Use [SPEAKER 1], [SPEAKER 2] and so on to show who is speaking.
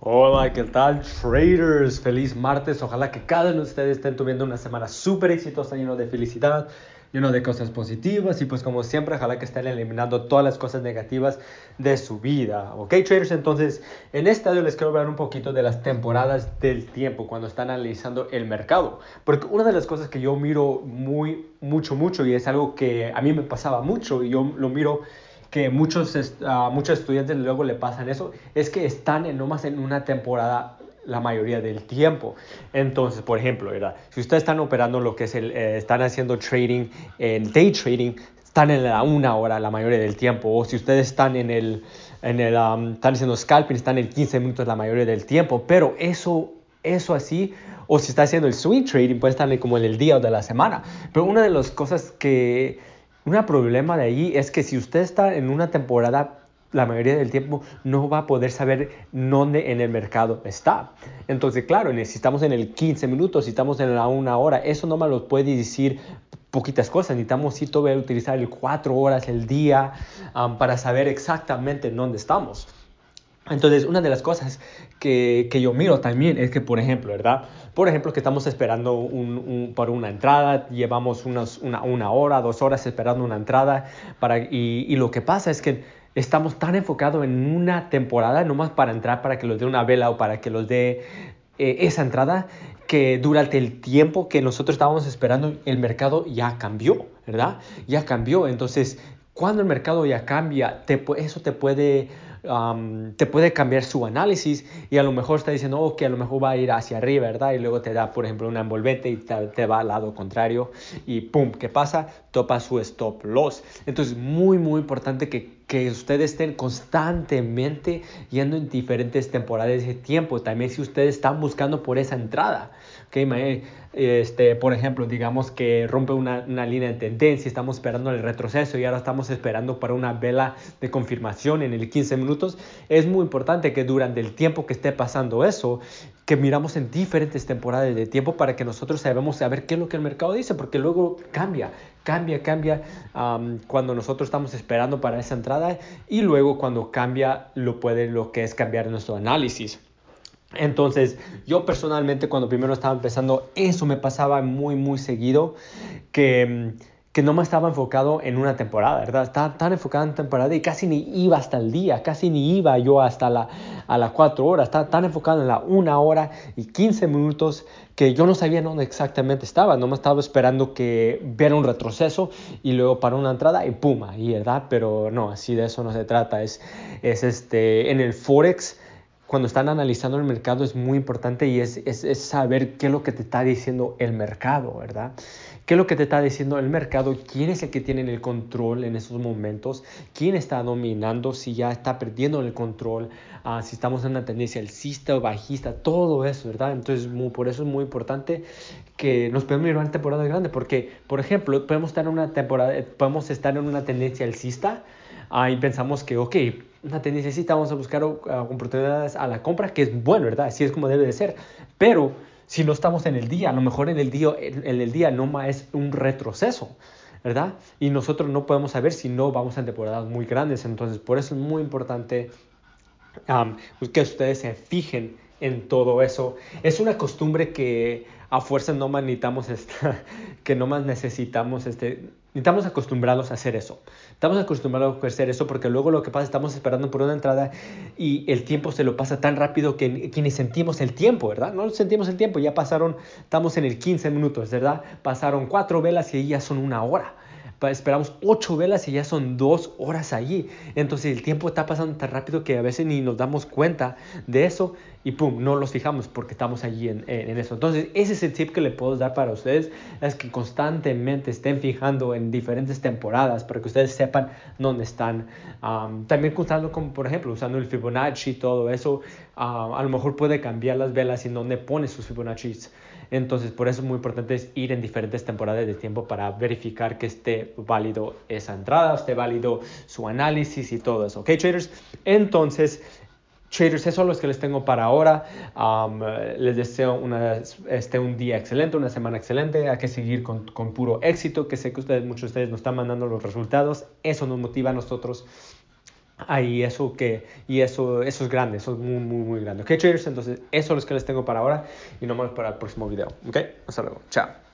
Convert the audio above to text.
[SPEAKER 1] Hola, ¿qué tal traders? Feliz martes. Ojalá que cada uno de ustedes estén teniendo una semana súper exitosa, lleno de felicidad, lleno de cosas positivas y pues como siempre, ojalá que estén eliminando todas las cosas negativas de su vida. ¿Ok, traders? Entonces, en este audio les quiero hablar un poquito de las temporadas del tiempo cuando están analizando el mercado. Porque una de las cosas que yo miro muy, mucho, mucho y es algo que a mí me pasaba mucho y yo lo miro que muchos, uh, muchos estudiantes luego le pasan eso, es que están en, nomás en una temporada la mayoría del tiempo. Entonces, por ejemplo, si ustedes están operando lo que es el, eh, están haciendo trading, en day trading, están en la una hora la mayoría del tiempo, o si ustedes están en el, en el están haciendo scalping, están en 15 minutos la mayoría del tiempo, pero eso, eso así, o si está haciendo el swing trading, puede estar como en el día o de la semana. Pero una de las cosas que un problema de ahí es que si usted está en una temporada, la mayoría del tiempo no va a poder saber dónde en el mercado está. Entonces, claro, necesitamos en el 15 minutos, si estamos en la una hora, eso no me lo puede decir poquitas cosas. Necesitamos sí todavía utilizar el 4 horas el día para saber exactamente dónde estamos. Entonces, una de las cosas que, que, yo miro también es que, por ejemplo, ¿verdad? Por ejemplo, que estamos esperando un, un, por una entrada, llevamos unos, una, una, hora, dos horas esperando una entrada, para, y, y, lo que pasa es que estamos tan enfocados en una temporada, nomás para entrar, para que los dé una vela o para que los dé eh, esa entrada, que durante el tiempo que nosotros estábamos esperando, el mercado ya cambió, ¿verdad? Ya cambió. Entonces, cuando el mercado ya cambia, te, eso te puede te puede cambiar su análisis y a lo mejor está diciendo, oh, que a lo mejor va a ir hacia arriba, ¿verdad? Y luego te da, por ejemplo, una envolvente y te, va al lado contrario y ¡pum! ¿Qué pasa? Topa su stop loss. Entonces, muy, muy importante que, que ustedes estén constantemente yendo en diferentes temporadas de tiempo. También si ustedes están buscando por esa entrada. Okay, este, por ejemplo, digamos que rompe una, una, línea de tendencia, estamos esperando el retroceso y ahora estamos esperando para una vela de confirmación en el 15 minutos. Es muy importante que durante el tiempo que esté pasando eso, que miramos en diferentes temporadas de tiempo para que nosotros sabemos saber qué es lo que el mercado dice, porque luego cambia, cambia, cambia cuando nosotros estamos esperando para esa entrada y luego cuando cambia lo puede lo que es cambiar nuestro análisis. Entonces, yo personalmente cuando primero estaba empezando, eso me pasaba muy, muy seguido, que, que no me estaba enfocado en una temporada, ¿verdad? Estaba tan enfocado en temporada y casi ni iba hasta el día, casi ni iba yo hasta la, a las cuatro horas, estaba tan enfocado en la una hora y 15 minutos que yo no sabía dónde exactamente estaba, no me estaba esperando que viera un retroceso y luego para una entrada y pum, ahí, ¿verdad? Pero no, así de eso no se trata, es, es este, en el Forex cuando están analizando el mercado es muy importante y es, es, saber qué es lo que te está diciendo el mercado, ¿verdad? ¿Qué es lo que te está diciendo el mercado? ¿Quién es el que tiene el control en esos momentos? ¿Quién está dominando? Si ya está perdiendo el control, uh, si estamos en una tendencia alcista o bajista, todo eso, ¿verdad? Entonces, muy, por eso es muy importante que nos podemos ir a una temporada grande, porque, por ejemplo, podemos estar en una temporada, podemos estar en una tendencia alcista y pensamos que, ok, una tendencia vamos a buscar uh, oportunidades a la compra, que es bueno, ¿verdad? Así es como debe de ser, pero si no estamos en el día, a lo mejor en el día, en el día no es un retroceso, ¿verdad? Y nosotros no podemos saber si no vamos a temporadas muy grandes, entonces por eso es muy importante um, que ustedes se fijen en todo eso. Es una costumbre que a fuerza no necesitamos, esta, que no más necesitamos, este, necesitamos acostumbrarnos a hacer eso. Estamos acostumbrados a hacer eso porque luego lo que pasa, estamos esperando por una entrada y el tiempo se lo pasa tan rápido que, que ni sentimos el tiempo, ¿verdad? No sentimos el tiempo, ya pasaron, estamos en el 15 minutos, ¿verdad? Pasaron cuatro velas y ya son una hora esperamos ocho velas y ya son dos horas allí. Entonces el tiempo está pasando tan rápido que a veces ni nos damos cuenta de eso y pum, no los fijamos porque estamos allí en, en, eso. Entonces ese es el tip que le puedo dar para ustedes, es que constantemente estén fijando en diferentes temporadas para que ustedes sepan dónde están. también usando como por ejemplo usando el Fibonacci y todo eso, a lo mejor puede cambiar las velas y dónde pone sus Fibonacci. Entonces, por eso es muy importante ir en diferentes temporadas de tiempo para verificar que esté válido esa entrada, esté válido su análisis y todo eso. ¿Ok, traders? Entonces, Traders, esos son los que les tengo para ahora. Um, les deseo una, este, un día excelente, una semana excelente. Hay que seguir con, con, puro éxito, que sé que ustedes, muchos de ustedes nos están mandando los resultados. Eso nos motiva a nosotros ahí eso que y eso eso es grande eso es muy muy muy grande. Ok traders entonces eso es lo que les tengo para ahora y nos vemos para el próximo video. Ok hasta luego chao